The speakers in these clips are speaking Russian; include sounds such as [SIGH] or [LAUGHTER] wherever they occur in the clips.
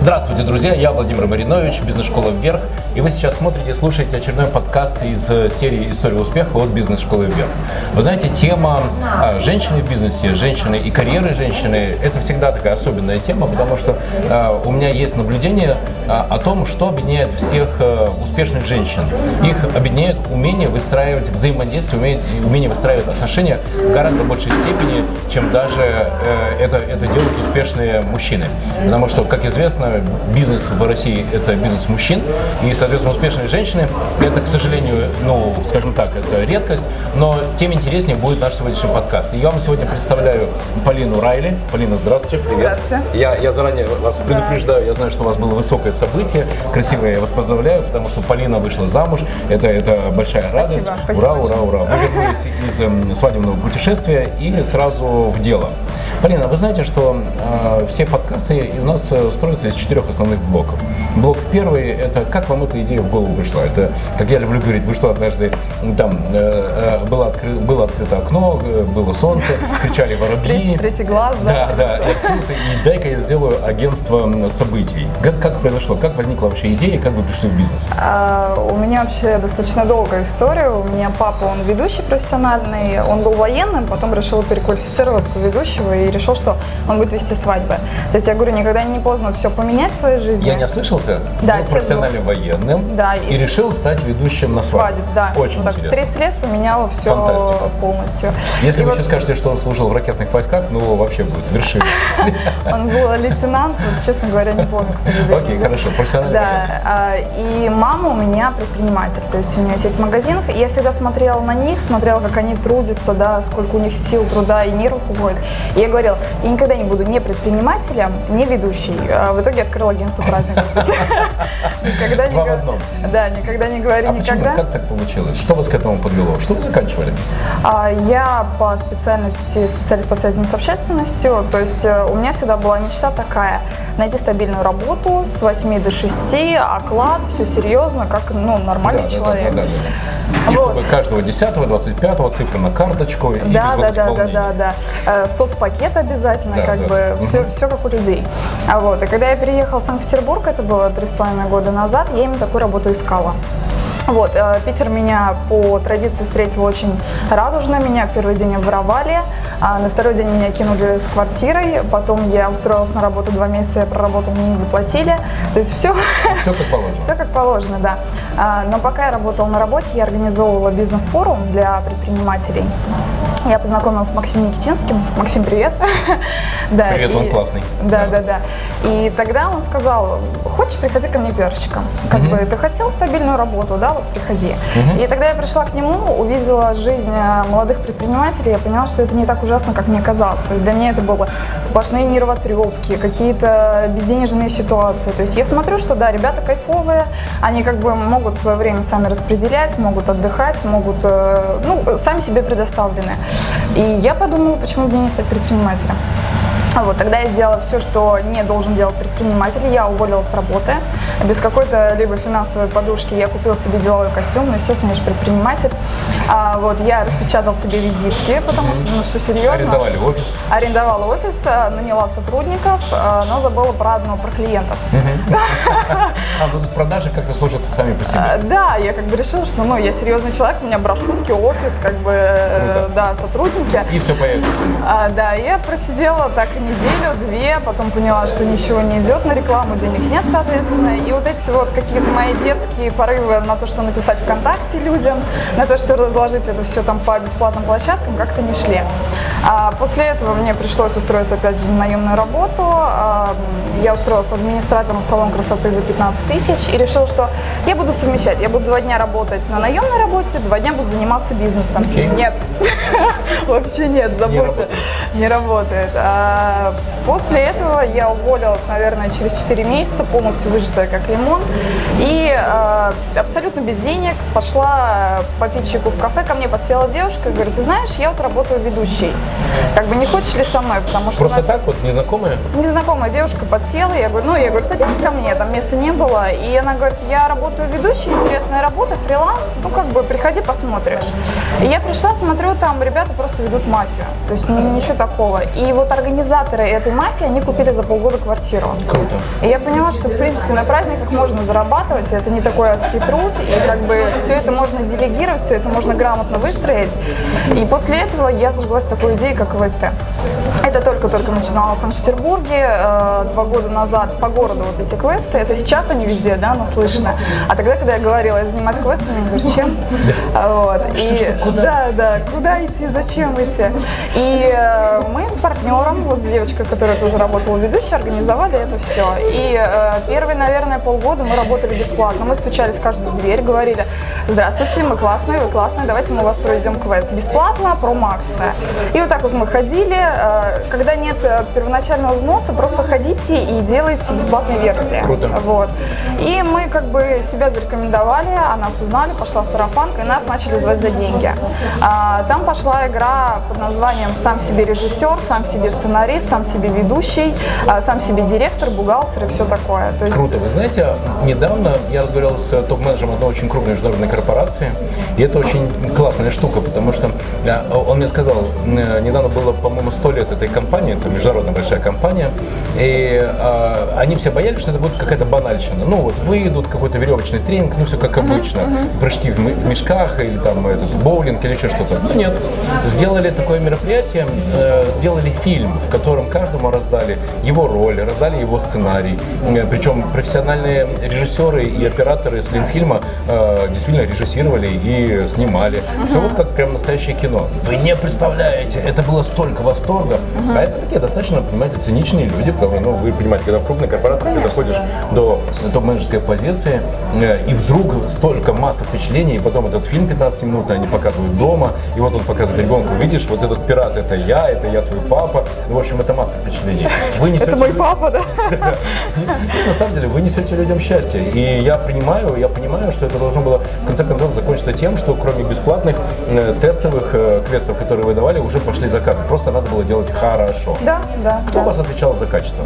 Здравствуйте, друзья! Я Владимир Маринович, бизнес-школа «Вверх». И вы сейчас смотрите, слушаете очередной подкаст из э, серии «История успеха» от бизнес-школы «Вверх». Вы знаете, тема а, женщины в бизнесе, женщины и карьеры женщины – это всегда такая особенная тема, потому что а, у меня есть наблюдение а, о том, что объединяет всех а, успешных женщин. Их объединяет умение выстраивать взаимодействие, умение, умение выстраивать отношения в гораздо большей степени, чем даже э, это, это делают успешные мужчины. Потому что, как известно, бизнес в России – это бизнес мужчин, и, соответственно, успешные женщины – это, к сожалению, ну, скажем так, это редкость, но тем интереснее будет наш сегодняшний подкаст. И я вам сегодня представляю Полину Райли. Полина, здравствуйте, привет. Здравствуйте. Я, я заранее вас предупреждаю, я знаю, что у вас было высокое событие, красивое, я вас поздравляю, потому что Полина вышла замуж, это, это большая радость. Спасибо. Ура, ура, ура. Вы вернулись из эм, свадебного путешествия и сразу в дело. Полина, вы знаете, что э, все подкасты у нас э, строятся из четырех основных блоков. Блок первый – это как вам эта идея в голову пришла. Это, как я люблю говорить, вы что, однажды там э, э, было, откры- было открыто окно, э, было солнце, кричали воробьи. Третий, глаз, да? Да, да, и открылся, и дай-ка я сделаю агентство событий. Как, как произошло, как возникла вообще идея, как вы пришли в бизнес? А, у меня вообще достаточно долгая история. У меня папа, он ведущий профессиональный, он был военным, потом решил переквалифицироваться в ведущего и решил, что он будет вести свадьбы. То есть я говорю, никогда не поздно все поменять в своей жизни. Я не ослышался? Да, Был профессиональным военным Да, и, и решил стать ведущим на свадьбе. Да. Очень Вот так, в интересно. 30 лет поменяла все Фантастика. полностью. Если И вы вот еще скажете, что он служил в ракетных войсках, ну вообще будет вершина. [LAUGHS] Он был лейтенант, честно говоря, не помню, к сожалению. Окей, хорошо, профессиональный Да, а, и мама у меня предприниматель, то есть у нее сеть магазинов, и я всегда смотрела на них, смотрела, как они трудятся, да, сколько у них сил, труда и нервов уходит. И я говорила, я никогда не буду не предпринимателем, не ведущей. А в итоге открыла агентство праздников. [LAUGHS] Никогда не Два в го- одном. Да, никогда не говори А никогда. Как так получилось? Что вас к этому подвело? Что вы заканчивали? А, Я по специальности специалист по связям с общественностью, то есть э, у меня всегда была мечта такая, найти стабильную работу с 8 до 6, оклад, все серьезно, как ну, нормальный человек. И Вот. чтобы каждого 10 25 цифры на карточку и Да, да, да, да, да, да. Соцпакет обязательно, Да, как да. бы все, все как у людей. А вот, и когда я переехала в Санкт-Петербург, это было три с половиной года назад, я именно такую работу искала. Вот, э, Питер меня по традиции встретил очень радужно, меня в первый день обворовали, а на второй день меня кинули с квартирой, потом я устроилась на работу два месяца, я проработала, мне не заплатили, то есть все, [LAUGHS] Все как положено. все как положено, да. А, Но пока я работала на работе, я организовывала бизнес-форум для предпринимателей. Я познакомилась с Максимом Никитинским. Максим, привет. [LAUGHS] Да, Привет, и- он классный. Да, Да. да, да. И тогда он сказал, хочешь, приходи ко мне пиарщиком. Как бы ты хотел стабильную работу, да, вот приходи. И тогда я пришла к нему, увидела жизнь э, молодых предпринимателей, я поняла, что это не так ужасно, как мне казалось. То есть для меня это было сплошные нервотрепки, какие-то безденежные ситуации. То есть я смотрю, что да, ребята кайфовые, они как бы могут свое время сами распределять, могут отдыхать, могут, э, ну, сами себе предоставлены. И я подумала, почему бы не стать предпринимателем. А Вот, тогда я сделала все, что не должен делать предприниматель. Я уволилась с работы. Без какой-то либо финансовой подушки я купила себе деловой костюм. Ну, естественно, я же предприниматель. А, вот, я распечатала себе визитки, потому что, ну, все серьезно. Арендовали офис. Арендовала офис, э, наняла сотрудников, э, но забыла про одно, про клиентов. [LAUGHS] А, ну, есть продажи как-то сложатся сами по А, себе. Да, я как бы решила, что ну, я серьезный человек, у меня брошюрки, офис, как бы, э, да, сотрудники. И все появится. А, да, я просидела так неделю-две, потом поняла, что ничего не идет на рекламу, денег нет, соответственно. И вот эти вот какие-то мои детские порывы на то, что написать ВКонтакте людям, на то, что разложить это все там по бесплатным площадкам, как-то не шли. А после этого мне пришлось устроиться опять же на наемную работу. А, Я устроилась администратором в салон красоты за 15 тысяч и решила, что я буду совмещать. Я буду два дня работать на наемной работе, два дня буду заниматься бизнесом. Окей. Нет, [LAUGHS] вообще нет, забудьте. Не работает. А после этого я уволилась, наверное, через 4 месяца, полностью выжатая как лимон. И а, абсолютно без денег пошла по питчику в кафе. Ко мне подсела девушка и говорит, ты знаешь, я вот работаю ведущей. Как бы не хочешь ли со мной? Потому что Просто нас- так вот, незнакомые? Незнакомая девушка подсела, я говорю, ну, я говорю, садитесь ко мне, там места не было. И она говорит, я работаю ведущей, интересная работа, фриланс, ну, как бы, приходи, посмотришь. И я пришла, смотрю, там ребята просто ведут мафию, то есть ни- ничего такого. И вот организаторы этой мафии, они купили за полгода квартиру. Круто. И я поняла, что, в принципе, на праздниках можно зарабатывать, это не такой адский труд, и как бы все это можно делегировать, все это можно грамотно выстроить. И после этого я зажглась такой идеей, как ВСТ. Это только-только начинала в Санкт-Петербурге, э, два года назад по городу вот эти квесты, это сейчас они везде, да, наслышно. А тогда, когда я говорила, я занимаюсь квестами, они говорят, чем? Вот. Что, И, что, куда? Да, да, куда идти, зачем идти? И э, мы с партнером, вот с девочкой, которая тоже работала ведущей, организовали это все. И э, первые, наверное, полгода мы работали бесплатно. Мы стучались в каждую дверь, говорили, здравствуйте, мы классные, вы классные, давайте мы у вас проведем квест. Бесплатно, промо-акция. И вот так вот мы ходили. Э, Когда нет э, первоначального взноса, просто ходите и делайте бесплатные версии. Круто. Вот. И мы как бы себя зарекомендовали, а нас узнали, пошла сарафанка, и нас начали звать за деньги. А, там пошла игра под названием «Сам себе режиссер», «Сам себе сценарист», «Сам себе ведущий», а, «Сам себе директор», «Бухгалтер» и все такое. То есть Круто. Вы знаете, недавно я разговаривал с топ-менеджером одной очень крупной международной корпорации, и это очень классная штука, потому что э, он мне сказал, э, недавно было, по-моему, сто лет этой компании, это международная большая компания, и э, они все боялись, что это будет какая-то банальщина. Ну вот выйдут, какой-то веревочный тренинг, ну все как обычно, прыжки в, мешках или там этот боулинг или еще что-то. Ну нет, сделали такое мероприятие, э, сделали фильм, в котором каждому раздали его роль, раздали его сценарий. Причем профессиональные режиссеры и операторы с Ленфильма э, действительно режиссировали и снимали. Все вот как прям настоящее кино. Вы не представляете, это было столько восторга. А это такие достаточно, понимаете, циничные люди, потому что, ну, вы понимаете, когда в крупной корпорации ты Конечно, доходишь да. до топ-менеджерской позиции, э, и вдруг столько масса впечатлений, и потом этот фильм 15 минут они показывают дома, и вот он показывает ребенку, видишь, вот этот пират это я, это я твой папа, ну, в общем, это масса впечатлений. Вы несете это мой папа, да? [LAUGHS] на самом деле вы несете людям счастье. И я принимаю, я понимаю, что это должно было в конце концов закончиться тем, что кроме бесплатных э, тестовых э, квестов, которые вы давали, уже пошли заказы. Просто надо было делать хорошо. Да, да. Кто у вас отвечал за качество?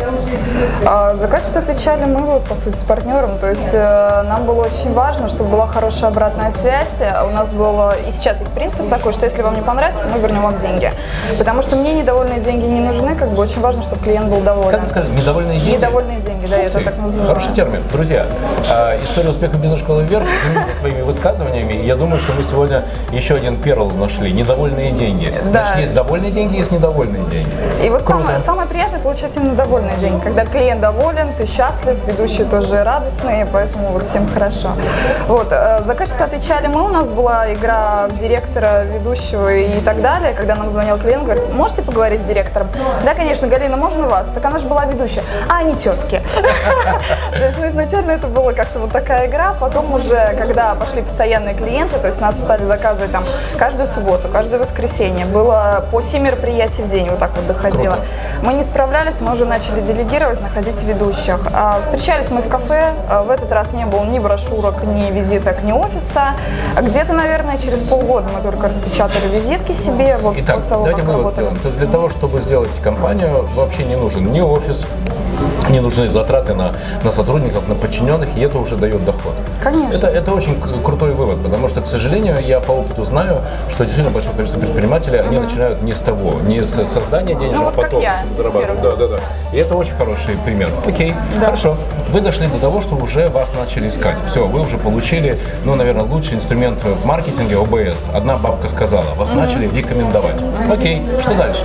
А, За качество отвечали мы, вот, по сути, с партнером. То есть э, нам было очень важно, чтобы была хорошая обратная связь. У нас был, и сейчас есть принцип такой, что если вам не понравится, то мы вернем вам деньги. Потому что мне недовольные деньги не нужны, как бы очень важно, чтобы клиент был доволен. Как вы сказали, недовольные деньги? Недовольные деньги, да, я это так называю. Хороший термин. Друзья, э, история успеха бизнес-школы вверх знаменитая [LAUGHS] своими высказываниями. Я думаю, что мы сегодня еще один перл нашли. Недовольные деньги. Да. Значит, есть довольные деньги, есть недовольные деньги. И вот Круто. самое, самое приятное получать именно довольные деньги. Когда клиент доволен, ты счастлив, ведущие тоже радостные, поэтому вот всем хорошо. Вот, э, за качество отвечали мы, у нас была игра в директора, ведущего и так далее. Когда нам звонил клиент, говорит, можете поговорить с директором? Да, конечно, Галина, можно вас? Так она же была ведущая. А, они тезки. [LAUGHS] То есть, ну, изначально это была как-то вот такая игра, потом уже, когда пошли постоянные клиенты, то есть нас стали заказывать там каждую субботу, каждое воскресенье, было по 7 мероприятий в день, вот так вот доходило. Мы не справлялись, мы уже начали делегировать, находить ведущих. А, Встречались мы в кафе, а, в этот раз не было ни брошюрок, ни визиток, ни офиса. Где-то, наверное, через полгода мы только распечатали визитки себе, вот Итак, после того, давайте как работали. То есть для того, чтобы сделать компанию, вообще не нужен. Ни офис, не нужны затраты на, на сотрудников, на подчиненных, и это уже дает доход. Конечно. Это, это очень крутой вывод, потому что, к сожалению, я по опыту знаю, что действительно большое количество предпринимателей, они начинают не с того, не с создания денег, Ну, а вот я, зарабатывать. Да, да, да. И это очень хороший пример. Окей, хорошо. Вы дошли до того, что уже вас начали искать. Все, вы уже получили, ну, наверное, лучший инструмент в маркетинге ОБС. Одна бабка сказала, вас начали рекомендовать. Окей, что дальше?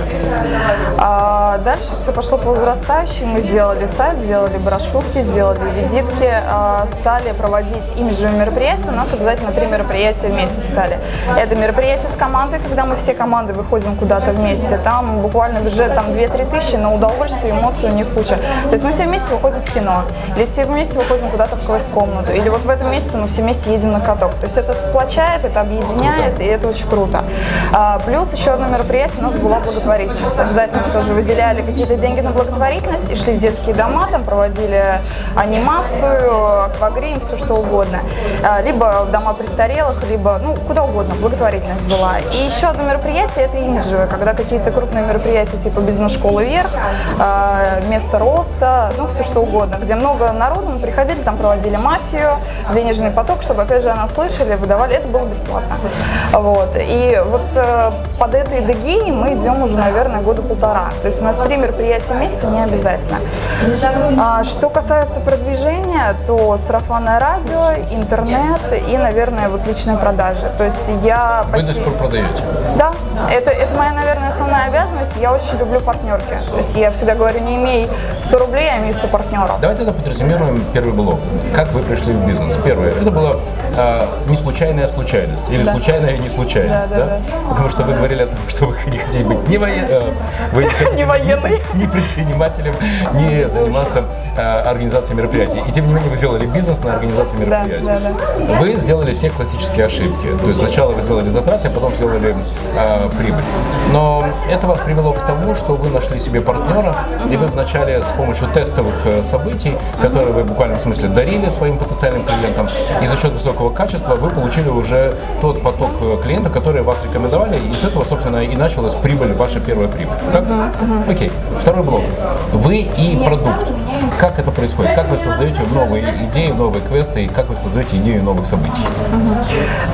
А дальше все пошло по возрастающей. Мы сделали сайт, сделали брошюрки, сделали визитки, а, стали проводить имиджевые мероприятия. У нас обязательно три мероприятия в месяц стали. Это мероприятие с командой, когда мы все команды выходим куда-то вместе. Там буквально бюджет там 2-3 тысячи на удовольствие, эмоции у них куча. То есть мы все вместе выходим в кино, или все вместе выходим куда-то в квест-комнату, или вот в этом месяце мы все вместе едем на каток. То есть это сплочает, это объединяет, и это очень круто. А, плюс еще одно мероприятие у нас была благотворительность. Обязательно тоже выделяли какие-то деньги на благотворительность и шли в детские дома, там проводили анимацию, аквагрим, все что угодно. А, либо в дома престарелых, либо, ну, куда угодно, благотворительность была. И еще одно мероприятие – это имиджевое, когда какие-то крупные мероприятия типа бизнес-школы вверх, э, место роста, ну все что угодно, где много народу, мы приходили, там проводили мафию, денежный поток, чтобы опять же о нас слышали, выдавали, это было бесплатно. Вот. И вот э, под этой эгидой мы идем уже, наверное, года полтора. То есть у нас три мероприятия в месяц не обязательно. А, что касается продвижения, то сарафанное радио, интернет и, наверное, вот личные продажи. То есть я... Вы до сих пор продаете? Да, это, это моя, наверное, основная обязанность. Я очень люблю партнерки. То есть я всегда говорю, не имей 100 рублей, а имей 100 партнеров. Давайте тогда подрезюмируем первый блок. Как вы пришли в бизнес? Первое, это была э, не случайная случайность или да. случайная не случайность, да, да? да? Потому что вы говорили о том, что вы не хотите быть не, воен... э, вы не, [LAUGHS] не военный, не предпринимателем, не заниматься э, организацией мероприятий. И тем не менее вы сделали бизнес на организации мероприятий. Да, да, да. Вы сделали все классические ошибки. То есть сначала вы сделали затраты, а потом сделали э, прибыль. Но это вас привело к тому, что вы нашли себе партнера, и вы вначале с помощью тестовых э, событий, которые вы буквально в смысле дарили своим потенциальным клиентам, и за счет высокого качества вы получили уже тот поток э, клиентов, которые вас рекомендовали, и с этого, собственно, и началась прибыль, ваша первая прибыль. Так? Окей. Второй блок. Вы и продукт. 了。Как это происходит? Как вы создаете новые идеи, новые квесты, и как вы создаете идею новых событий?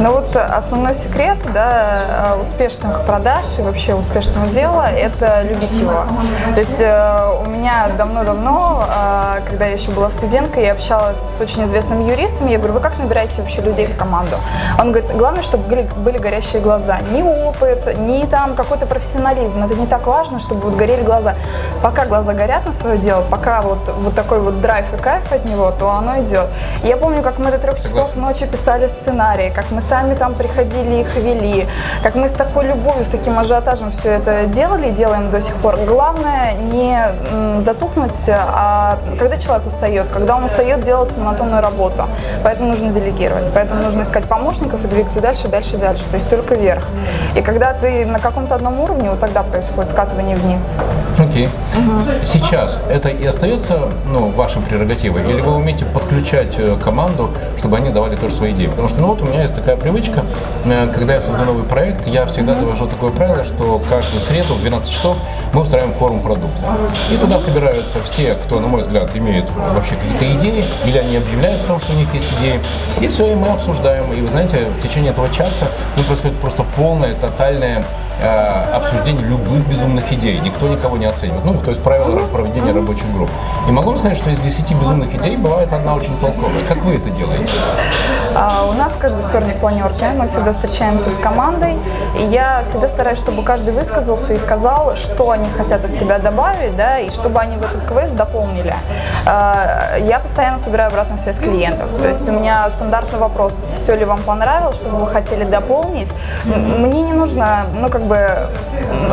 Ну вот основной секрет да, э, успешных продаж и вообще успешного дела – это любить его. То есть э, у меня давно-давно, э, когда я еще была студенткой, я общалась с очень известными юристами, я говорю, вы как набираете вообще людей в команду? Он говорит, главное, чтобы были, были горящие глаза. Ни опыт, ни там какой-то профессионализм. Это не так важно, чтобы вот горели глаза. Пока глаза горят на свое дело, пока вот, вот такой вот драйв и кайф от него, то оно идет. Я помню, как мы до трех часов ночи писали сценарии, как мы сами там приходили их вели, как мы с такой любовью, с таким ажиотажем все это делали и делаем до сих пор. Главное не затухнуть, а когда человек устает, когда он устает делать монотонную работу. Поэтому нужно делегировать, поэтому нужно искать помощников и двигаться дальше, дальше, дальше, то есть только вверх. И когда ты на каком-то одном уровне, вот тогда происходит скатывание вниз. Окей. Okay. Угу. Сейчас это и остается ну, вашей прерогативой, или вы умеете подключать э, команду, чтобы они давали тоже свои идеи? Потому что ну вот у меня есть такая привычка, э, когда я создаю новый проект, я всегда завожу такое правило, что каждую среду в 12 часов мы устраиваем форум продукта. И туда собираются все, кто, на мой взгляд, имеет вообще какие-то идеи, или они объявляют о том, что у них есть идеи. И все, и мы обсуждаем. И вы знаете, в течение этого часа ну, происходит просто полное, тотальное Э, обсуждение любых безумных идей. Никто никого не оценивает. Ну, то есть правила проведения рабочих групп. И могу вам сказать, что из 10 безумных идей бывает одна очень толковая. Как вы это делаете? А, у нас каждый вторник планерки. Мы всегда встречаемся с командой. И я всегда стараюсь, чтобы каждый высказался и сказал, что они хотят от себя добавить, да, и чтобы они в этот квест дополнили. А, я постоянно собираю обратную связь клиентов. То есть у меня стандартный вопрос, все ли вам понравилось, что бы вы хотели дополнить. Мне не нужно, ну, как бы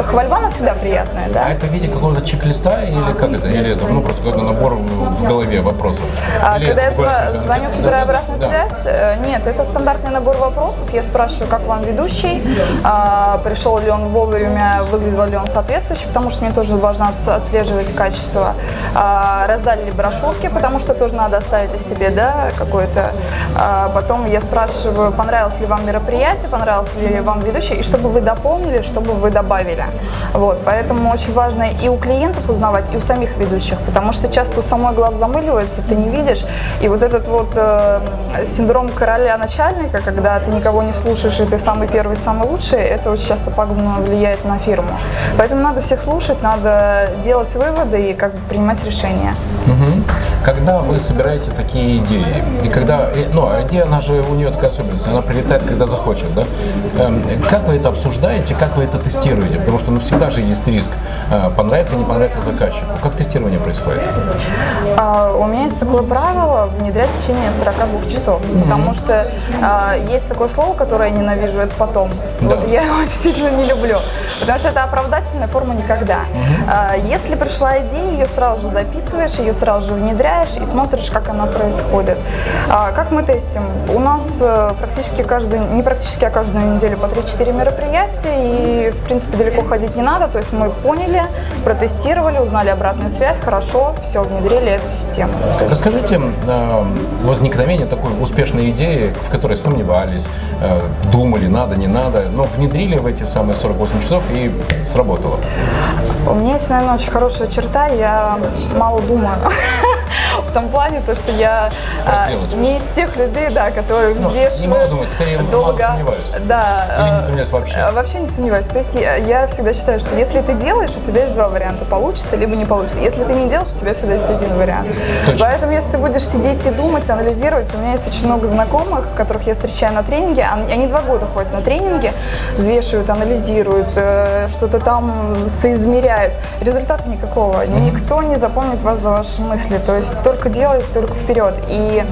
хвальба она всегда приятная, да? А это в виде какого-то чек-листа или как это? Или это ну, просто какой-то набор в голове вопросов? А, когда я зв- звоню, собираю обратную да. связь, э, нет, это стандартный набор вопросов. Я спрашиваю, как вам ведущий, а, пришел ли он вовремя, выглядел ли он соответствующе, потому что мне тоже важно отслеживать качество. А, раздали ли брошюрки, потому что тоже надо оставить о себе, да, какое-то. А, потом я спрашиваю, понравилось ли вам мероприятие, понравился ли вам ведущий, и чтобы вы дополнили, чтобы вы добавили. Вот, поэтому очень важно и у клиентов узнавать, и у самих ведущих, потому что часто у самой глаз замыливается, ты не видишь, и вот этот вот э, синдром короля начальника, когда ты никого не слушаешь, и ты самый первый, самый лучший, это очень часто пагубно влияет на фирму. Поэтому надо всех слушать, надо делать выводы и как бы принимать решения. Угу. Когда вы собираете такие идеи, и когда, ну, а идея, она же, у нее такая особенность, она прилетает, когда захочет, да? Эм, как вы это обсуждаете, как вы это тестируете? Потому что, ну, всегда же есть риск, э, понравится, не понравится заказчику. Как тестирование происходит? А, у меня есть такое правило внедрять в течение 42 часов, mm-hmm. Потому что а, есть такое слово, которое я ненавижу, это потом. Да. Вот я его [LAUGHS] действительно не люблю, потому что это оправдательная форма никогда. Mm-hmm. А, если пришла идея, ее сразу же записываешь, ее сразу же внедряешь и смотришь, как она происходит. А, как мы тестим? У нас э, практически каждую, не практически, а каждую неделю по 3-4 мероприятия, и в принципе далеко ходить не надо, то есть мы поняли, протестировали, узнали обратную связь, хорошо, все, внедрили эту систему. Расскажите э, возникновение такой успешной идеи, в которой сомневались, э, думали, надо, не надо, но внедрили в эти самые 48 часов и сработало. У меня есть, наверное, очень хорошая черта, я мало думаю. [LAUGHS] Том плане, то, что я а, не из тех людей, да, которые ну, взвешивают не могу думать, скорее долго. Мало сомневаюсь. Да. Или не сомневаюсь вообще? А, вообще не сомневаюсь. То есть я, я всегда считаю, что если ты делаешь, у тебя есть два варианта. Получится, либо не получится. Если ты не делаешь, у тебя всегда есть один вариант. Точно. Поэтому если ты будешь сидеть и думать, анализировать, у меня есть очень много знакомых, которых я встречаю на тренинге. Они два года ходят на тренинги, взвешивают, анализируют, э, что-то там соизмеряют. Результата никакого. Mm-hmm. Никто не запомнит вас за ваши мысли. То есть только делай, только вперед. И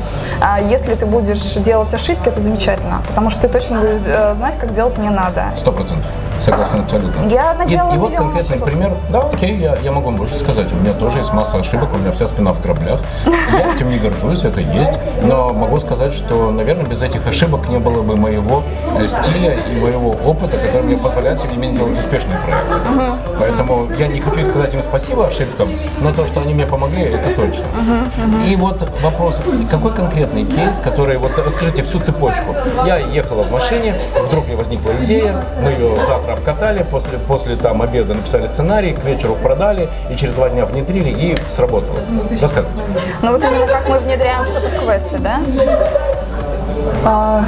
а, если ты будешь делать ошибки, это замечательно, потому что ты точно будешь э, знать, как делать не надо. Сто процентов. Согласен абсолютно. Я наделала И, и вот конкретный ошибок. пример. Да, окей, я, я могу вам больше сказать. У меня тоже есть масса ошибок, у меня вся спина в граблях. Я этим не горжусь, это есть. Но могу сказать, что, наверное, без этих ошибок не было бы моего э, стиля и моего опыта, который мне позволяет, тем не менее, делать успешные проекты. Угу. Поэтому я не хочу сказать им спасибо ошибкам, но то, что они мне помогли, это точно. Угу, угу. И вот вопрос, какой конкретный кейс, который, вот расскажите всю цепочку. Я ехала в машине, вдруг мне возникла идея, мы ее завтра обкатали, после, после там обеда написали сценарий, к вечеру продали и через два дня внедрили и сработало. Рассказывайте. Ну вот именно как мы внедряем что-то в квесты, да? А,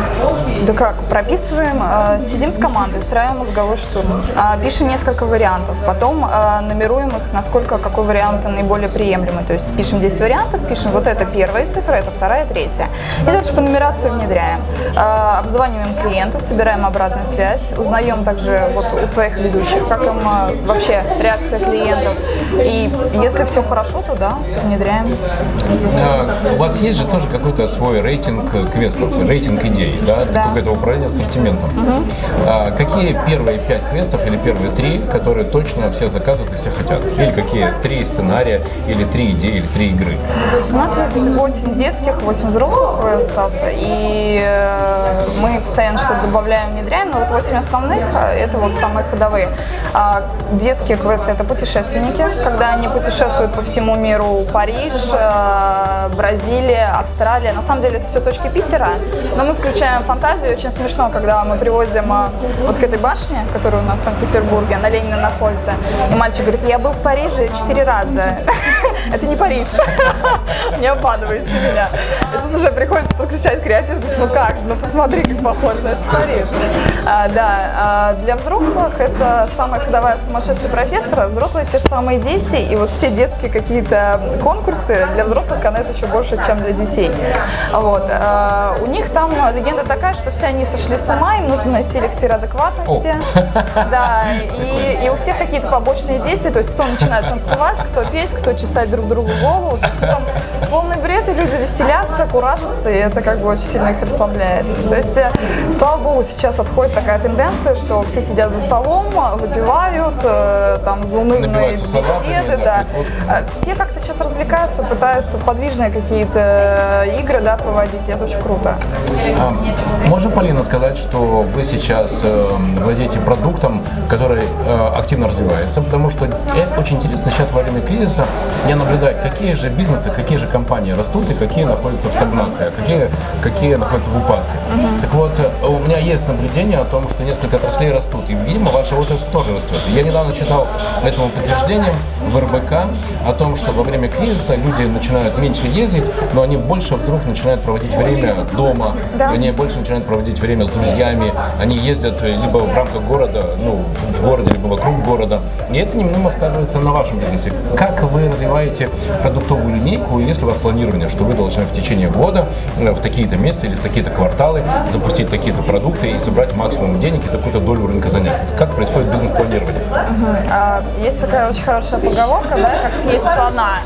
да как, прописываем, а, сидим с командой, устраиваем мозговой штурм, а, пишем несколько вариантов, потом а, номеруем их, насколько какой вариант наиболее приемлемый. То есть пишем 10 вариантов, пишем вот это первая цифра, это вторая, третья. И дальше по нумерации внедряем. А, обзваниваем клиентов, собираем обратную связь, узнаем также вот у своих ведущих, как им а, вообще реакция клиентов. И если все хорошо, то да, внедряем. А, у вас есть же тоже какой-то свой рейтинг квестов, рейтинг идей, да, да. какое-то управление ассортиментом. Угу. А, какие первые пять квестов или первые три, которые точно все заказывают и все хотят? Или какие три сценария, или три идеи, или три игры? У нас есть 8 детских, 8 взрослых квестов, и э, мы постоянно что-то добавляем, внедряем, но вот 8 основных э, – это вот самые ходовые. А детские квесты – это путешественники, когда они путешествуют по всему миру, Париж, э, Бразилия, Австралия. На самом деле это все точки Питера, но мы включаем фантазию. Очень смешно, когда мы привозим а, вот к этой башне, которая у нас в Санкт-Петербурге, на Ленина находится, и мальчик говорит, я был в Париже четыре раза. [LAUGHS] Это не Париж. [LAUGHS] Не обманывайте меня. И тут уже приходится подключать креативность. Ну как же, ну посмотри, как похож на Париж. А, да, а для взрослых это самая ходовая сумасшедшая профессора. Взрослые те же самые дети, и вот все детские какие-то конкурсы для взрослых канает еще больше, чем для детей. Вот. У них там легенда такая, что все они сошли с ума, им нужно найти эликсир адекватности. [LAUGHS] Да, и, и у всех какие-то побочные действия, то есть кто начинает танцевать, кто петь, кто чесать друг другу голову. То есть там полный бред, и люди веселятся, куражатся, и это как бы очень сильно их расслабляет. То есть, э, слава богу, сейчас отходит такая тенденция, что все сидят за столом, выпивают, э, там заунывные беседы, да. Э, все как-то сейчас развлекаются, пытаются подвижные какие-то игры, да, проводить, и это очень круто. А, можно, Полина, сказать, что вы сейчас э, владеете продуктом, который э, активно развивается, потому что очень интересно сейчас во время кризиса я наблюдаю, какие же бизнесы, какие же компании растут и какие находятся в стагнации, а какие, какие находятся в упадке. Uh-huh. Так вот, э, у меня есть наблюдение о том, что несколько отраслей растут, и, видимо, ваша отрасль тоже растет. Я недавно читал этому подтверждение в РБК о том, что во время кризиса люди начинают меньше ездить, но они больше вдруг начинают проводить время дома, да. они больше начинают проводить время с друзьями, они ездят либо в рамках города, ну, в городе, либо вокруг города. И это немного сказывается на вашем бизнесе. Как вы развиваете продуктовую линейку, если у вас планирование, что вы должны в течение года, э, в такие-то месяцы или в такие-то кварталы запустить такие-то продукты и собрать максимум денег и такую-то долю рынка занять? Как происходит бизнес-планирование? Угу. есть такая очень хорошая поговорка, да, как съесть слона.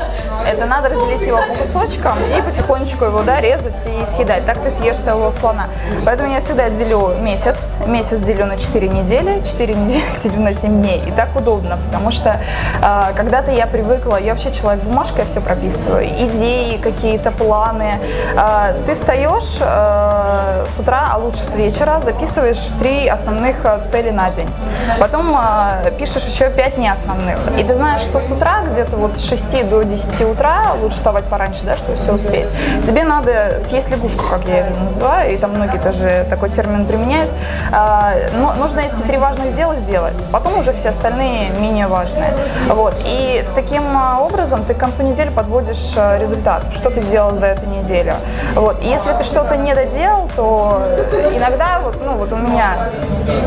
Это надо разделить его по кусочкам и потихонечку его да, резать и съедать. Так ты съешь целого слона. Поэтому я всегда делю месяц. Месяц делю на 4 недели, 4 недели [LAUGHS] делю на 7 дней. И так удобно, потому что э, когда-то я привыкла, я вообще человек бумажкой, все прописываю. Идеи, какие-то планы. Э, ты встаешь э, с утра, а лучше с вечера, записываешь три основных цели на день. Потом э, пишешь еще 5 неосновных. И ты знаешь, что с утра где-то вот с 6 до 10 утра, лучше вставать пораньше, да, чтобы все успеть, тебе надо съесть лягушку, как я неправильно называю, и там многие тоже такой термин применяют. А, но нужно эти три важных дела сделать, потом уже все остальные менее важные. Вот. И таким а, образом ты к концу недели подводишь а, результат, что ты сделал за эту неделю. Вот. И если ты что-то не доделал, то иногда, вот, ну вот у меня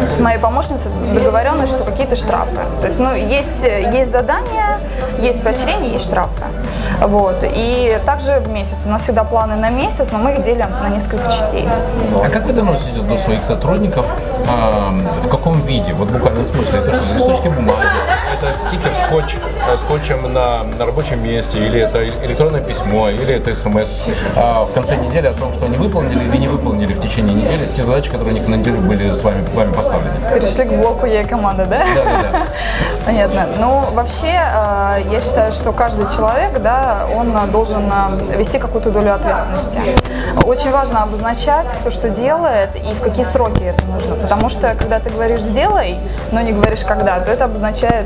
с моей помощницей договоренность, что какие-то штрафы. То есть, ну, есть, есть задания, есть поощрения, есть штрафы. Вот. И также в месяц. У нас всегда планы на месяц, но мы их делим на несколько частей. А как вы доносите до своих сотрудников, а, в каком виде? Вот буквально в смысле, это что, листочки бумаги, это стикер скотч, э, скотчем на, на рабочем месте, или это электронное письмо, или это смс а, в конце недели о том, что они выполнили или не выполнили в течение недели те задачи, которые у них на неделю были с вами, вами поставлены. Перешли к блоку «Я команда», да? Да, да, да. Понятно. Ну, вообще, э, я считаю, что каждый человек, да, он должен э, вести какую-то долю ответственности. Очень важно обозначать, кто что делает и в какие сроки это нужно. Потому что, когда ты говоришь «сделай», но не говоришь «когда», то это обозначает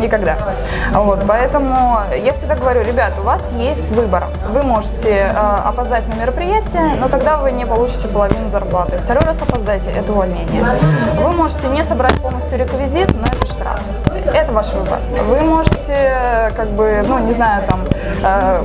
никогда. Вот, поэтому я всегда говорю, ребят, у вас есть выбор. Вы можете э, опоздать на мероприятие, но тогда вы не получите половину зарплаты. Второй раз опоздайте, это увольнение. Вы можете не собрать полностью реквизит, но это штраф. Это ваш выбор. Вы можете, как бы, ну, не знаю, там, э,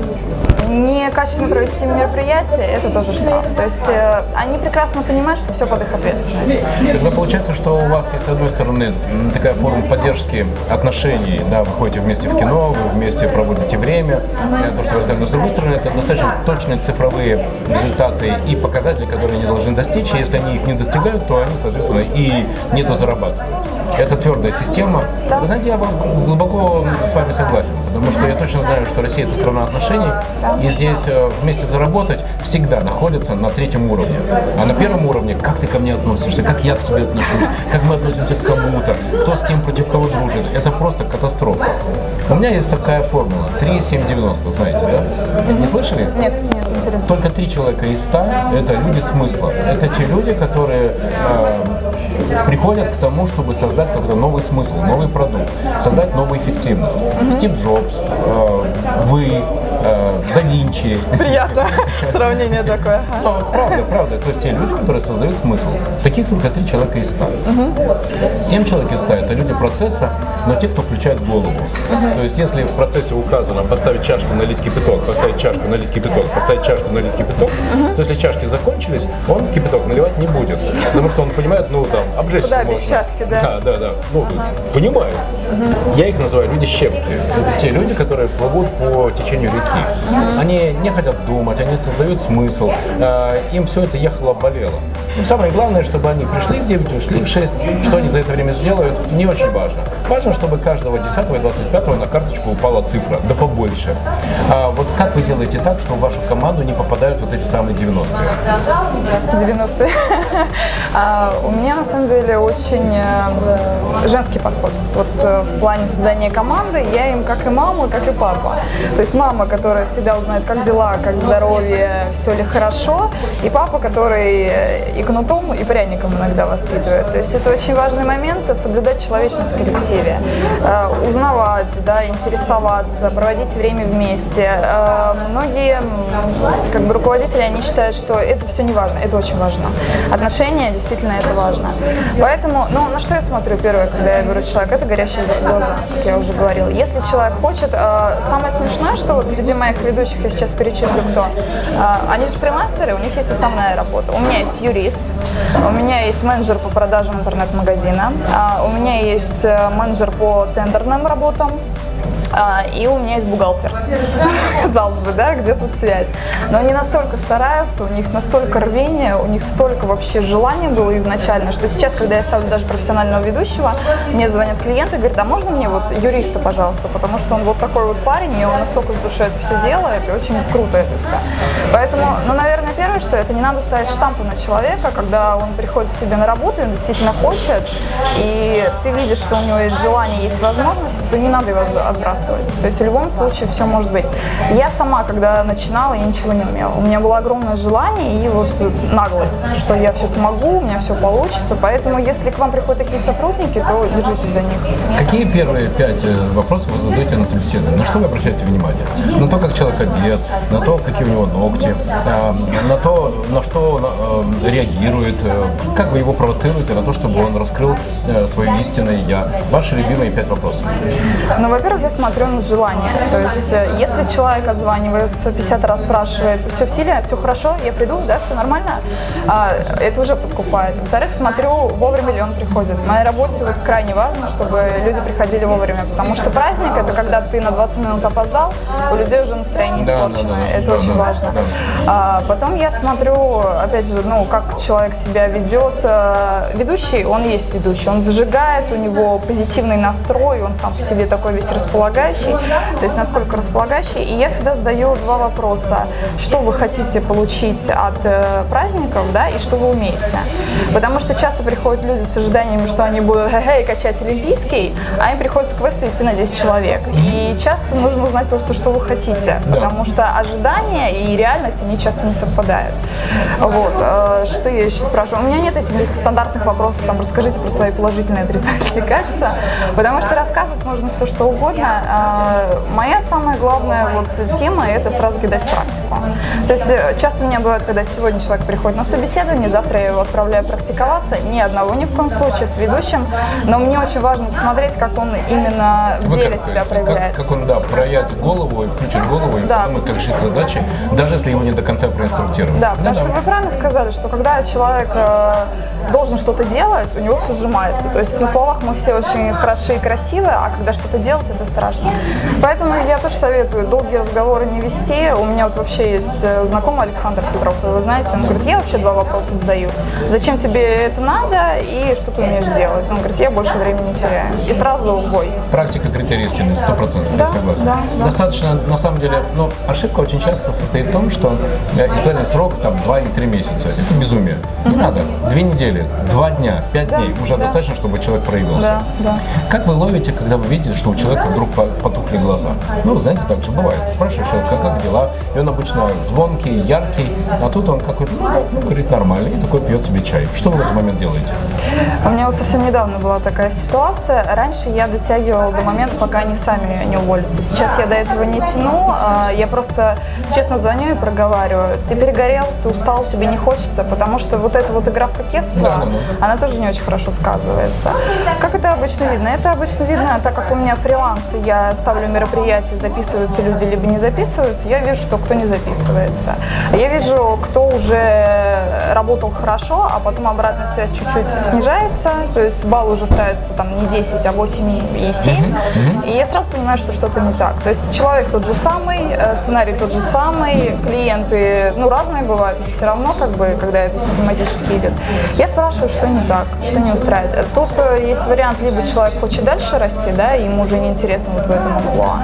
некачественно провести мероприятие, это тоже штраф. То есть э, они прекрасно понимают, что все под их ответственность. Тогда получается, что у вас есть, с одной стороны, такая форма поддержки отношений, да, вы ходите вместе в кино, вы вместе проводите время, uh-huh. то, что вы сказали, но с другой стороны, это достаточно точные цифровые результаты и показатели, которые они должны достичь, и если они их не достигают, то они, соответственно, и не дозарабатывают. Это твердая система. Да. Вы знаете, я глубоко с вами согласен, потому что я точно знаю, что Россия это страна отношений, да. И здесь э, вместе заработать всегда находится на третьем уровне. А на первом уровне, как ты ко мне относишься, как я к тебе отношусь, как мы относимся к кому-то, кто с кем против кого дружит, это просто катастрофа. У меня есть такая формула, 3, 7, 90, знаете, да? Не слышали? Нет, нет, интересно. Только три человека из 100 это люди смысла. Это те люди, которые э, приходят к тому, чтобы создать какой-то новый смысл, новый продукт, создать новую эффективность. Стив Джобс, э, вы, э, да Винчи. Приятно [LAUGHS] сравнение такое. Но, правда, правда. То есть те люди, которые создают смысл. Таких только три человека из ста. Семь человек из ста – это люди процесса, но те, кто включает голову. То есть если в процессе указано поставить чашку, налить кипяток, поставить чашку, налить кипяток, поставить чашку, налить кипяток, то если чашки закончились, он кипяток наливать не будет. Потому что он понимает, ну там, обжечься Куда можно. без чашки, да? Да, да, да. Ну, ага. понимаю. Я их называю люди щепки. Это те люди, которые плывут по течению реки. Они не хотят думать, они создают смысл. Э, им все это ехало-болело. И самое главное, чтобы они пришли в 9, ушли в 6. Что они за это время сделают, не очень важно. Важно, чтобы каждого 10 и 25 на карточку упала цифра, да побольше. А вот как вы делаете так, что в вашу команду не попадают вот эти самые 90-е? 90-е. [LAUGHS] А, у меня на самом деле очень э, женский подход. Вот э, в плане создания команды я им как и мама, как и папа. То есть мама, которая всегда узнает, как дела, как здоровье, все ли хорошо, и папа, который и кнутом, и пряником иногда воспитывает. То есть это очень важный момент, соблюдать человечность в коллективе, э, узнавать, да, интересоваться, проводить время вместе. Э, многие как бы руководители, они считают, что это все не важно, это очень важно. Отношения, действительно, это важно. Поэтому, ну, на что я смотрю первое, когда я беру человека, это горящие глаза, как я уже говорила. Если человек хочет, э, самое смешное, что вот среди моих ведущих я сейчас перечислю кто, они же фрилансеры, у них есть основная работа. У меня есть юрист, у меня есть менеджер по продажам интернет-магазина, а, у меня есть э, менеджер по тендерным работам, а, и у меня есть бухгалтер. [LAUGHS] Казалось бы, да, где тут связь. Но они настолько стараются, у них настолько рвение, у них столько вообще желания было изначально, что сейчас, когда я ставлю даже профессионального ведущего, мне звонят клиенты и говорят, а можно мне вот юриста, пожалуйста, потому что он вот такой вот парень, и он настолько с душой это все делает, и очень круто это все. Поэтому, ну, наверное, первое, что это не надо ставить штампы на человека, когда он приходит к тебе на работу, и он действительно хочет, и ты видишь, что у него есть желание, есть возможность, то не надо его отбрасывать. То есть в любом случае все может быть. Я сама, когда начинала, я ничего не умела. У меня было огромное желание и вот наглость, что я все смогу, у меня все получится. Поэтому если к вам приходят такие сотрудники, то держитесь за них. Какие первые пять э, вопросов вы задаете на собеседовании? На что вы обращаете внимание? На то, как человек одет, на то, какие у него ногти, э, на то, на что он э, реагирует, э, как вы его провоцируете на то, чтобы он раскрыл э, свое истинное я. Ваши любимые пять вопросов. Ну, во-первых, я смотрю на желание. То есть, э, если человек отзванивается 50 раз, спрашивает, все в силе, все хорошо, я приду, да, все нормально, а, это уже подкупает. Во-вторых, смотрю, вовремя ли он приходит. В моей работе вот крайне важно, чтобы люди приходили вовремя, потому что праздник – это когда ты на 20 минут опоздал, у людей уже настроение испорчено. да, да, это да, очень да, важно. А, потом я смотрю, опять же, ну, как человек себя ведет. А, Ведущий, он есть ведущий, он зажигает, у него позитивный настрой, он сам по себе такой весь располагающий, то есть насколько располагающий. И я всегда задаю два вопроса. Что вы хотите получить от э, праздников, да, и что вы умеете? Потому что часто приходят люди с ожиданиями, что они будут хе качать олимпийский, а им приходится квест вести на 10 человек. И часто нужно узнать просто, что вы хотите, потому что ожидания и реальность, они часто не совпадают. Вот. э, Что я еще спрашиваю? У меня нет этих стандартных вопросов, там, расскажите про свои положительные отрицательные [LAUGHS] качества, потому что рассказывать можно все, что угодно. Э, Моя самая главная вот тема – это сразу кидать в практику. То есть э, часто у меня бывает, когда сегодня человек приходит на собеседование, завтра я его отправляю практиковаться, ни одного ни в коем случае с ведущим, но мне очень важно посмотреть, как он именно в деле как, себя как- проявляет. Как, он, да, проявит голову включит голову и Да. подумает, как решить задачи, даже если его не до конца проинструктировать. Да, потому что вы правильно сказали, что когда человек э, должен что-то делать, у него все сжимается. То есть на словах мы все очень хороши и красивые, а когда что-то делать, это страшно. Поэтому я тоже советую долгие разговоры не вести. У меня вот вообще есть э, знакомый Александр Петров, вы знаете, он говорит, я вообще два вопроса задаю. Зачем тебе это надо и что ты умеешь делать? Он говорит, я больше времени теряю. И сразу бой. Практика критерий истины, сто процентов, Да, я согласен. да, да. Достаточно, на самом деле, но ошибка очень часто состоит в том, что испытательный срок там 2 или 3 месяца. Это безумие. Не надо. Две недели, два дня, пять Да, дней уже да. достаточно, чтобы человек проявился. Да, да. Как вы ловите, когда вы видите, что у человека вдруг по- потухли глаза? Ну, знаете, так же бывает. Спрашиваешь человека, как дела? И он обычно звонкий, яркий, а тут он какой-то, ну, так, ну, говорит, нормально, и такой пьет себе чай. Что вы в этот момент делаете? У меня вот совсем недавно была такая ситуация. Раньше я дотягивала до момента, пока они сами не уволятся. Сейчас я до этого не тяну. а, Я просто честно звоню и проговариваю. Ты перегорел, ты устал, тебе не хочется, потому что вот эта вот игра в кокетство, Да, да, да. она тоже не очень хорошо сказывается. Как это обычно видно? Это обычно видно, так как у меня фриланс, и я ставлю мероприятия, записываются люди, либо не записываются, я вижу, что кто не записывается. Я вижу, кто уже работал хорошо, а потом обратная связь чуть-чуть снижается, то есть балл уже ставится там не 10, а 8 и 7, и я сразу понимаю, что что-то не так. То есть человек тот же самый, э, сценарий тот же самый, клиенты, ну, разные бывают, но все равно, как бы, когда это систематически идет. Я спрашиваю, что не так, что не устраивает. Тут э, есть вариант, либо человек хочет дальше расти, да, ему уже неинтересно вот в этом амплуа,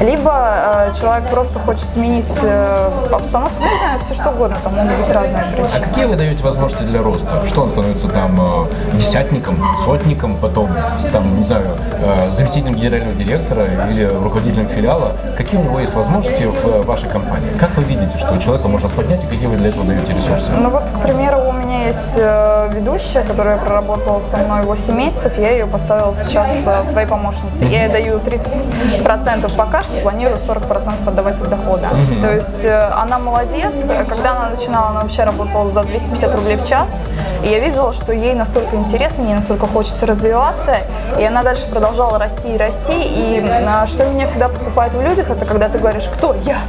либо э, человек просто хочет сменить э, обстановку, ну, не знаю, все что угодно, там могут быть разные А причины. какие вы даете возможности для роста? Что он становится там э, десятником, сотником, потом там, не знаю, э, заместителем генерального директора или руководителем филиала? Какие у него есть возможности в э, вашей компании? Как вы видите, что человека можно поднять и какие вы для этого даете ресурсы? Ну вот, к примеру, у меня есть э, ведущая, которая проработала со мной 8 месяцев, я ее поставила сейчас э, своей помощницей. Я ей даю 30% пока что, планирую 40% отдавать от дохода. То есть э, она молодец. Когда она начинала, она вообще работала за 250 рублей в час. И я видела, что ей настолько интересно, ей настолько хочется развиваться, и она дальше продолжала расти и расти. И э, что меня всегда подкупает в людях, это когда ты говоришь, кто я,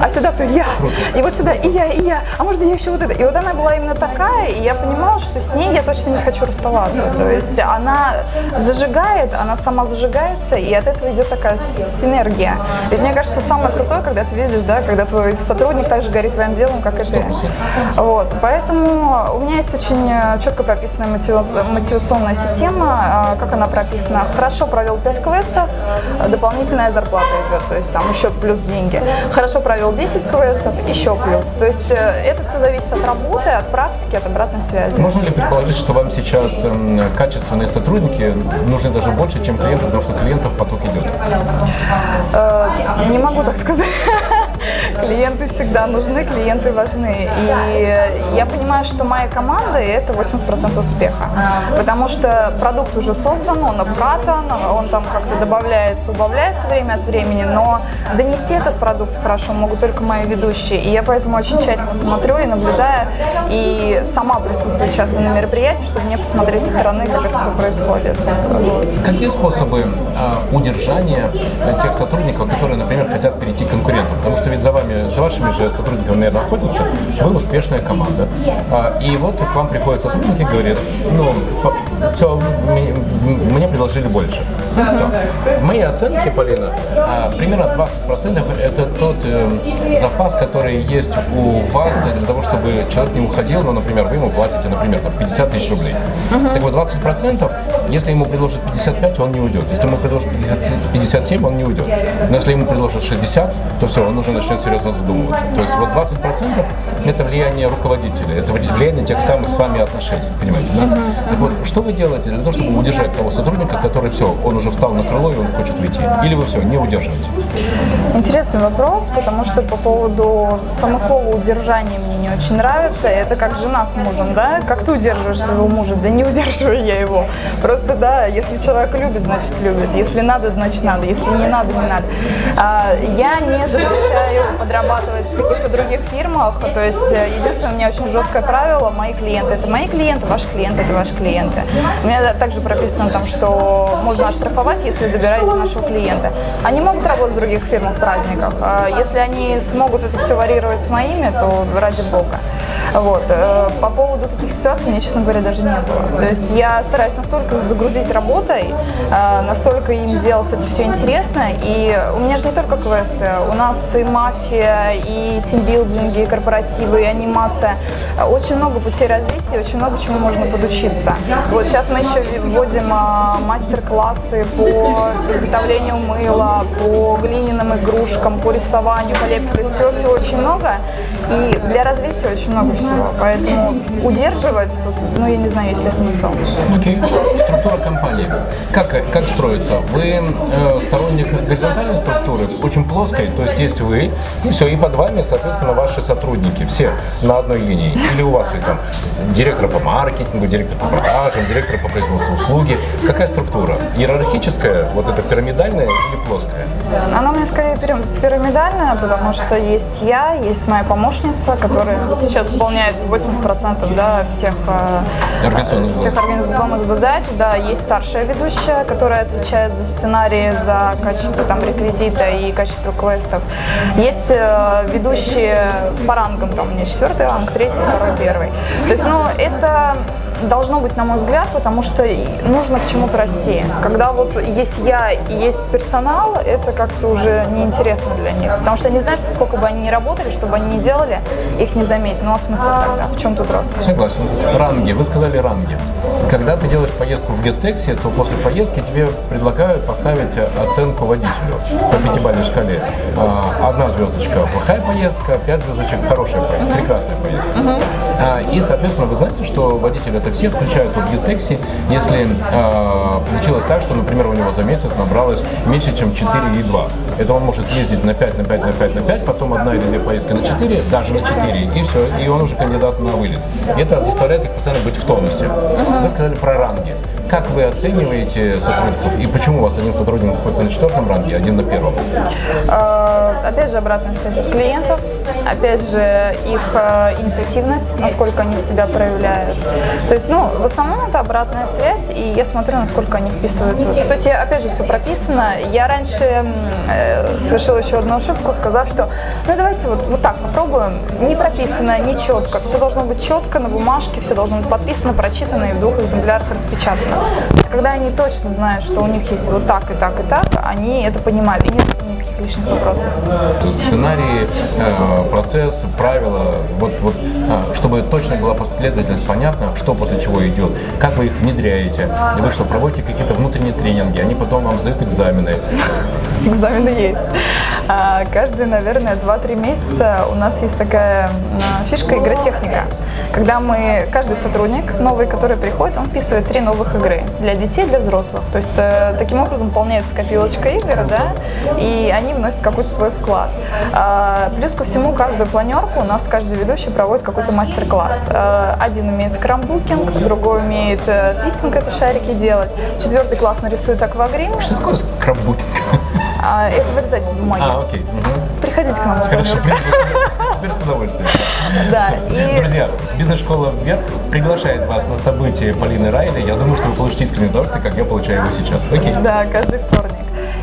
а сюда кто я, и вот сюда и я, и я, а может я еще вот это. И вот она была именно такая, и я понимала, что с ней я точно не хочу расставаться. То есть она зажигает, она сама зажигается, и от этого идет такая синергия. Ведь мне кажется, самое крутое, когда ты видишь, да, когда твой сотрудник также горит твоим делом, как и ты. 100%. Вот, поэтому у меня есть очень э, четко прописанная мотива- мотивационная система, э, как она прописана. Хорошо провел 5 квестов, дополнительная зарплата идет, то есть там еще плюс деньги. Хорошо провел 10 квестов, еще плюс. То есть э, это все зависит от работы, от практики, от обратной связи. Можно ли предположить, что вам сейчас эм, качественные сотрудники нужны даже больше, чем клиенты, потому что клиентов поток идет? Э, Не могу так сказать. [LAUGHS] клиенты всегда нужны, клиенты важны. И я понимаю, что моя команда – это 80% успеха. Потому что продукт уже создан, он обкатан, он там как-то добавляется, убавляется время от времени, но донести этот продукт хорошо могут только мои ведущие. И я поэтому очень тщательно смотрю и наблюдаю, и сама присутствую часто на мероприятии, чтобы мне посмотреть со стороны, как это все происходит. Какие способы э, удержания тех сотрудников, которые, например, хотят перейти к конкурентам? Потому что ведь за вами, за вашими же сотрудниками, наверное, охотятся, вы успешная команда. А, и вот к вам приходят сотрудники и говорят, ну, все, мне предложили больше. Все. Мои оценки, Полина, а, примерно 20% это тот э, запас, который есть у вас для того, чтобы человек не уходил, ну, например, вы ему платите, например, там, 50 тысяч рублей. Так вот, 20%, если ему предложат 55, он не уйдет. Если ему предложат 50, 57, он не уйдет. Но если ему предложат 60, то все, он уже начнет серьезно задумываться. То есть вот 20% это влияние руководителя, это влияние тех самых с вами отношений, понимаете, да? Uh-huh. Так вот, что вы делаете для того, чтобы удержать того сотрудника, который все, он уже встал на крыло и он хочет уйти? Или вы все, не удерживаете? Интересный вопрос, потому что по поводу само слова удержание мне не очень нравится. Это как жена с мужем, да? Как ты удерживаешь своего мужа? Да не удерживаю я его. Просто, да, если человек любит, значит любит. Если надо, значит надо. Если не надо, не надо. А, я не запрещаю подрабатывать в каких-то других фирмах. То есть, э, единственное, у меня очень жесткое правило. Мои клиенты – это мои клиенты, ваши клиенты – это ваши клиенты. У меня также прописано там, что можно оштрафовать, если забираете нашего клиента. Они могут работать в других фирмах, праздниках. А если они смогут это все варьировать с моими, то ради бога. Вот. Э, по поводу таких ситуаций мне, честно говоря, даже не было. То есть я стараюсь настолько загрузить работой, э, настолько им сделать это все интересно. И у меня же не только квесты, у нас и мафия, и тимбилдинги, и корпоративы, и анимация. Очень много путей развития, очень много чему можно подучиться. Вот сейчас мы еще вводим э, мастер-классы по изготовлению мыла, по глиняным игрушкам, по рисованию, по лепке. То есть все-все очень много. И для развития очень много всего. Поэтому удерживать тут, ну, я не знаю, есть ли смысл. Окей. Okay. Структура компании. Как, как строится? Вы э, сторонник горизонтальной структуры, очень плоской, то есть есть вы, и все, и под вами, соответственно, ваши сотрудники, все на одной линии. Или у вас есть там директор по маркетингу, директор по продажам, директор по производству услуги. Какая структура? Иерархическая, вот это пирамидальная или плоская? Она меня скорее пирамидальная, потому что есть я, есть моя помощница, которая сейчас выполняет 80% да, всех, э, всех организационных задач. Да, есть старшая ведущая, которая отвечает за сценарии, за качество там, реквизита и качество квестов. Есть э, ведущие по рангам, там у меня четвертый ранг, третий, второй, первый. То есть, ну, это должно быть, на мой взгляд, потому что нужно к чему-то расти. Когда вот есть я и есть персонал, это как-то уже неинтересно для них. Потому что они знают, что сколько бы они ни работали, что бы они ни делали, их не заметить. Ну а смысл тогда? В чем тут рост? Согласен. Ранги. Вы сказали ранги. Когда ты делаешь поездку в GetTaxi, то после поездки тебе предлагают поставить оценку водителю по пятибалльной шкале. А, одна звездочка – плохая поездка, пять звездочек – хорошая поездка, прекрасная поездка. Uh-huh. И, соответственно, вы знаете, что водитель это все включают в Ютекси, если э, получилось так, что, например, у него за месяц набралось меньше, чем 4,2. Это он может ездить на 5, на 5, на 5, на 5, потом одна или две поездки на 4, даже на 4, и все, и он уже кандидат на вылет. И это заставляет их постоянно быть в тонусе. Вы сказали про ранги. Как вы оцениваете сотрудников и почему у вас один сотрудник находится на четвертом ранге, а один на первом? Э, опять же, обратная связь от клиентов, опять же, их э, инициативность, насколько они себя проявляют. То есть, ну, в основном это обратная связь, и я смотрю, насколько они вписываются. То есть, я, опять же, все прописано. Я раньше э, совершила еще одну ошибку, сказав, что, ну, давайте вот, вот так попробуем. Не прописано, не четко. Все должно быть четко на бумажке, все должно быть подписано, прочитано и в двух экземплярах распечатано. То есть, когда они точно знают, что у них есть вот так и так и так, они это понимают, и нет никаких лишних вопросов. Сценарий, э, процесс, правила, вот, вот, э, чтобы точно была последовательность, понятно, что после чего идет, как вы их внедряете, вы что, проводите какие-то внутренние тренинги, они потом вам сдают экзамены. [LAUGHS] экзамены есть. А, каждые, наверное, 2-3 месяца у нас есть такая а, фишка игротехника. Когда мы, каждый сотрудник новый, который приходит, он вписывает три новых игры для детей, для взрослых. То есть э, таким образом выполняется копилочка игр, да, и они вносят какой-то свой вклад. А, плюс ко всему, каждую планерку у нас каждый ведущий проводит какой-то мастер-класс. Один умеет скрамбукинг, другой умеет э, твистинг, это шарики делать, четвертый класс нарисует аквагрим. Что такое скраббукинг? [LAUGHS] А, это вырезать из бумаги. А, окей. Угу. Приходите к нам на Хорошо, [LAUGHS] теперь с удовольствием. Да, и Друзья, бизнес-школа «Вверх» приглашает вас на событие Полины Райли. Я думаю, что вы получите искреннее удовольствие, как я получаю его сейчас. Окей. Да, каждый вторник.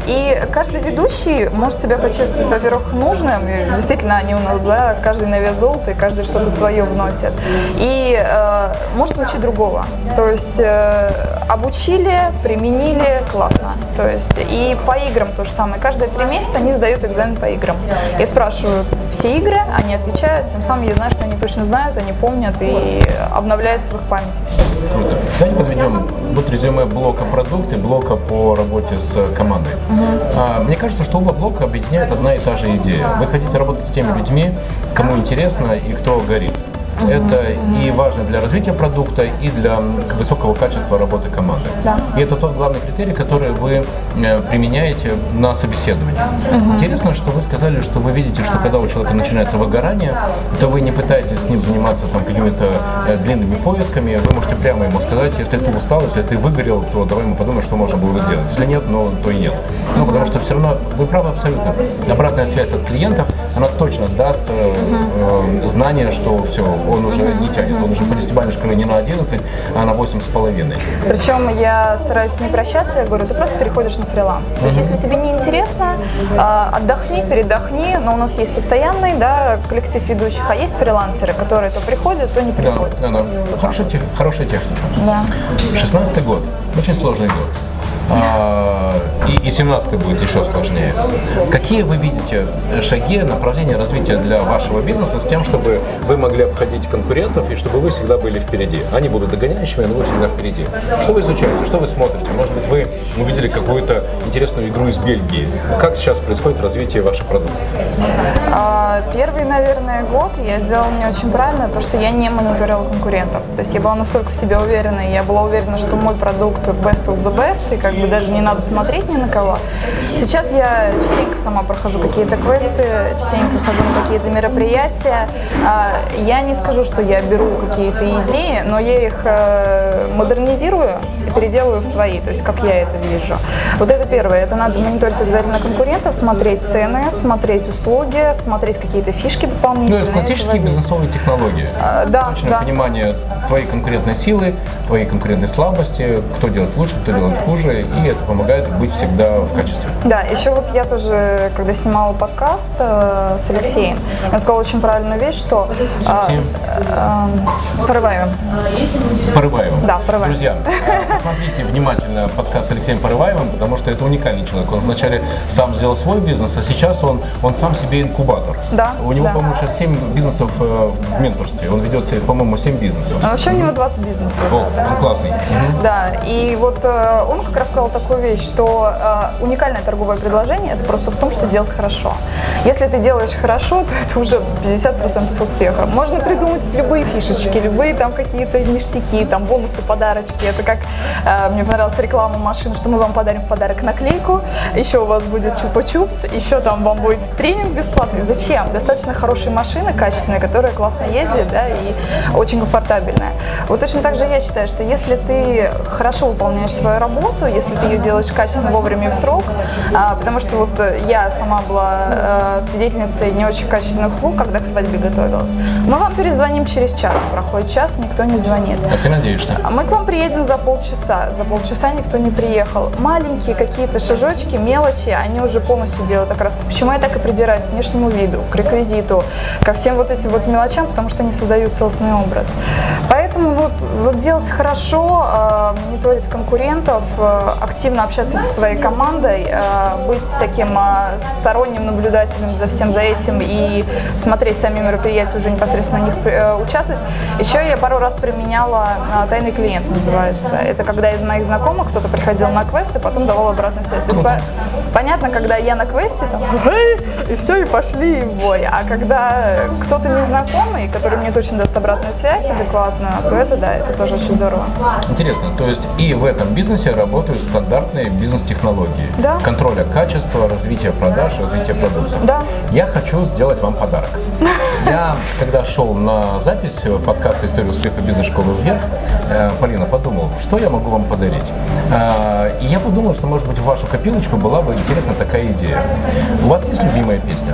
И каждый ведущий может себя почувствовать, во-первых, нужным. И действительно, они у нас, да, каждый на вес золота, и каждый что-то свое вносит. И э, может научить другого. То есть э, обучили, применили, классно. То есть и по играм то же самое. Каждые три месяца они сдают экзамен по играм. Я спрашиваю все игры, они отвечают, тем самым я знаю, что они точно знают, они помнят и обновляется в их памяти все. Давайте подведем вот резюме блока продукт и блока по работе с командой. А, мне кажется, что оба блока объединяет одна и та же идея. Вы хотите работать с теми людьми, кому интересно и кто горит. Это и важно для развития продукта, и для высокого качества работы команды. Да. И это тот главный критерий, который вы э, применяете на собеседовании. Интересно, что вы сказали, что вы видите, что когда у человека начинается выгорание, то вы не пытаетесь с ним заниматься там какими-то э, длинными поисками, вы можете прямо ему сказать, если ты устал, если ты выгорел, то давай мы подумаем, что можно было бы сделать. Если нет, ну, то и нет. Ну, потому что все равно, вы правы абсолютно, обратная связь от клиентов, она точно даст э, э, знание, что все, он уже не тянет, он уже по десятибалльной не на 11, а на 8,5. Причем я стараюсь не прощаться, я говорю, ты просто переходишь на фриланс. То есть, если тебе не интересно, а, отдохни, передохни. Но у нас есть постоянный да, коллектив ведущих, а есть фрилансеры, которые то приходят, то не Да, приходят. да, да. Хорошая, тех- хорошая техника. Да. 16 год, очень сложный год. А, и, и 17 будет еще сложнее. Какие вы видите шаги, направления развития для вашего бизнеса с тем, чтобы вы могли обходить конкурентов и чтобы вы всегда были впереди? Они будут догоняющими, но вы всегда впереди. Что вы изучаете, что вы смотрите? Может быть, вы увидели какую-то интересную игру из Бельгии. Как сейчас происходит развитие ваших продуктов? А, Первый, наверное, год я делала не очень правильно, то, что я не мониторила конкурентов. То есть я была настолько в себе уверена, и я была уверена, что мой продукт best of the best, и как бы даже не надо смотреть ни на кого. Сейчас я частенько сама прохожу какие-то квесты, частенько хожу на какие-то мероприятия. А, Я не скажу, что я беру какие-то идеи, но я их э, модернизирую и переделаю свои, то есть как я это вижу. Вот это первое, это надо мониторить обязательно конкурентов, смотреть цены, смотреть услуги, смотреть какие-то фишки Ну, дополнительные. это классические бизнесовые технологии. А, Да, Точное да. понимание твоей конкурентной силы, твоей конкурентной слабости, кто делает лучше, кто делает хуже, и это помогает быть всегда в качестве. Да, еще вот я тоже, когда снимала подкаст э, с Алексеем, он сказал очень правильную вещь, что... А, э, Порываем. Порываевым. Да, Порываевым. Друзья, э, [LAUGHS] посмотрите внимательно подкаст с Алексеем Порываевым, потому что это уникальный человек. Он вначале сам сделал свой бизнес, а сейчас он, он сам себе инкубатор. Да, У него, да. по-моему, сейчас 7 бизнесов э, в менторстве. Он ведет, по-моему, 7 бизнесов. А вообще у него 20 бизнесов. О, он классный. Мгм. Да, и вот э, он как раз сказал такую вещь, что э, уникальное торговое предложение это просто в том, что делать хорошо. Если ты делаешь хорошо, то это уже 50% успеха. Можно придумать любые фишечки, любые там какие-то ништяки, там бонусы, подарочки. Это как мне понравилась реклама машин, что мы вам подарим в подарок наклейку, еще у вас будет чупа-чупс, еще там вам будет тренинг бесплатный. Зачем? Достаточно хорошая машина, качественная, которая классно ездит, да, и очень комфортабельная. Вот точно так же я считаю, что если ты хорошо выполняешь свою работу, если ты ее делаешь качественно, вовремя и в срок, а, потому что вот э, я сама была э, свидетельницей не очень качественных услуг, когда к свадьбе готовилась. Мы вам перезвоним через час, проходит час, никто не звонит. А ты надеешься? Мы к вам приедем за полчаса. За полчаса никто не приехал. Маленькие какие-то шажочки, мелочи, они уже полностью делают окраску. Почему я так и придираюсь к внешнему виду, к реквизиту, ко всем вот этим вот мелочам, потому что они создают целостный образ. Поэтому поэтому вот, вот делать хорошо, э, мониторить конкурентов, э, активно общаться со своей командой, э, быть таким сторонним наблюдателем за всем за этим и смотреть сами мероприятия, уже непосредственно на них участвовать. Еще я пару раз применяла тайный клиент, называется. Это когда из моих знакомых кто-то приходил на квест и потом давал обратную связь. То есть по- понятно, когда я на квесте, там, [LAUGHS] и все, и пошли в бой. А когда кто-то незнакомый, который мне точно даст обратную связь адекватную, то это да, это тоже очень здорово. Интересно, то есть и в этом бизнесе работают стандартные бизнес-технологии. Да. Контроля качества, развития продаж, развития продукта. Да. Я хочу сделать вам подарок. [LAUGHS] Я, когда шел на запись подкаста «История успеха бизнес-школы вверх», э, Полина, подумал, что я могу вам подарить. Э, И я подумал, что, может быть, в вашу копилочку была бы интересна такая идея. У вас есть любимая песня?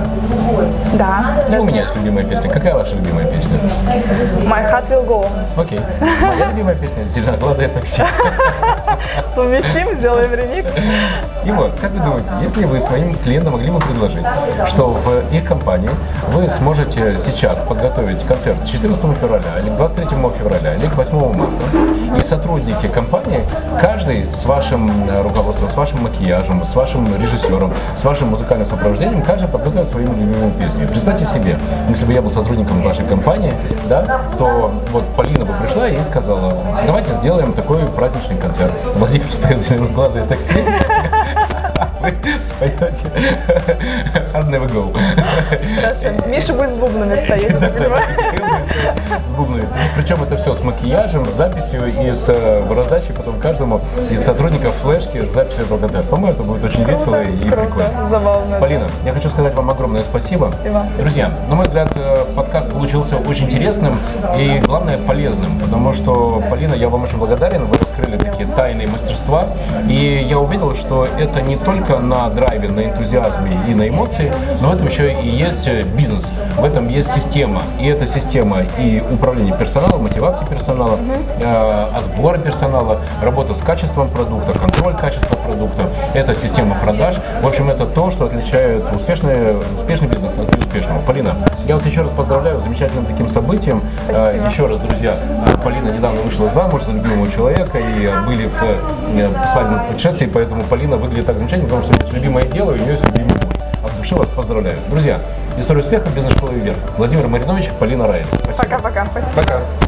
Да. И у меня есть любимая песня. Какая ваша любимая песня? My heart will go. Окей. Моя любимая песня «Зеленоглазое такси». [LAUGHS] Совместим, сделаем ремикс. И вот, как вы думаете, если вы своим клиентам могли бы предложить, что в их компании вы сможете сейчас подготовить концерт 14 февраля, или к 23 февраля, или к 8 марта, и сотрудники компании, каждый с вашим э, руководством, с вашим макияжем, с вашим режиссером, с вашим музыкальным сопровождением, каждый подготовит свою любимую песню. Представьте себе, если бы я был сотрудником вашей компании, да, то вот Полина бы пришла и сказала, давайте сделаем такой праздничный концерт. Владимир споет «Зеленоглазое такси», вы споете Hard Never Go. Хорошо. Миша будет с бубнами стоять, я. С бубнами. Причем это все с макияжем, с записью и с э, раздачей потом каждому из сотрудников флешки с записью этого концерта. По-моему, это будет очень весело и прикольно. забавно. Полина, я хочу сказать вам огромное спасибо. Друзья, на мой взгляд, э, подкаст получился очень интересным и, главное, полезным, потому что, Полина, я вам очень благодарен, вы раскрыли такие тайные мастерства, и я увидел, что это не только на драйве, на энтузиазме и на эмоции, но в этом еще и есть э, бизнес, в этом есть система, и эта система и управление персоналом, мотивации персонала, э, отбор персонала, работа с качеством продукта, контроль качества продукта, это система продаж. В общем, это то, что отличает успешный, успешный бизнес от неуспешного. Полина, я вас еще раз поздравляю с замечательным таким событием. Спасибо. Э, Еще раз, друзья, э, Полина недавно вышла замуж за любимого человека и были в свадебном путешествии, поэтому Полина выглядит так замечательно, потому что у есть любимое дело, и у нее есть любимый муж. От души вас поздравляю. Друзья, история успеха, бизнес-школы вверх. Владимир Маринович, Полина. Спасибо. Пока-пока. Спасибо. Пока.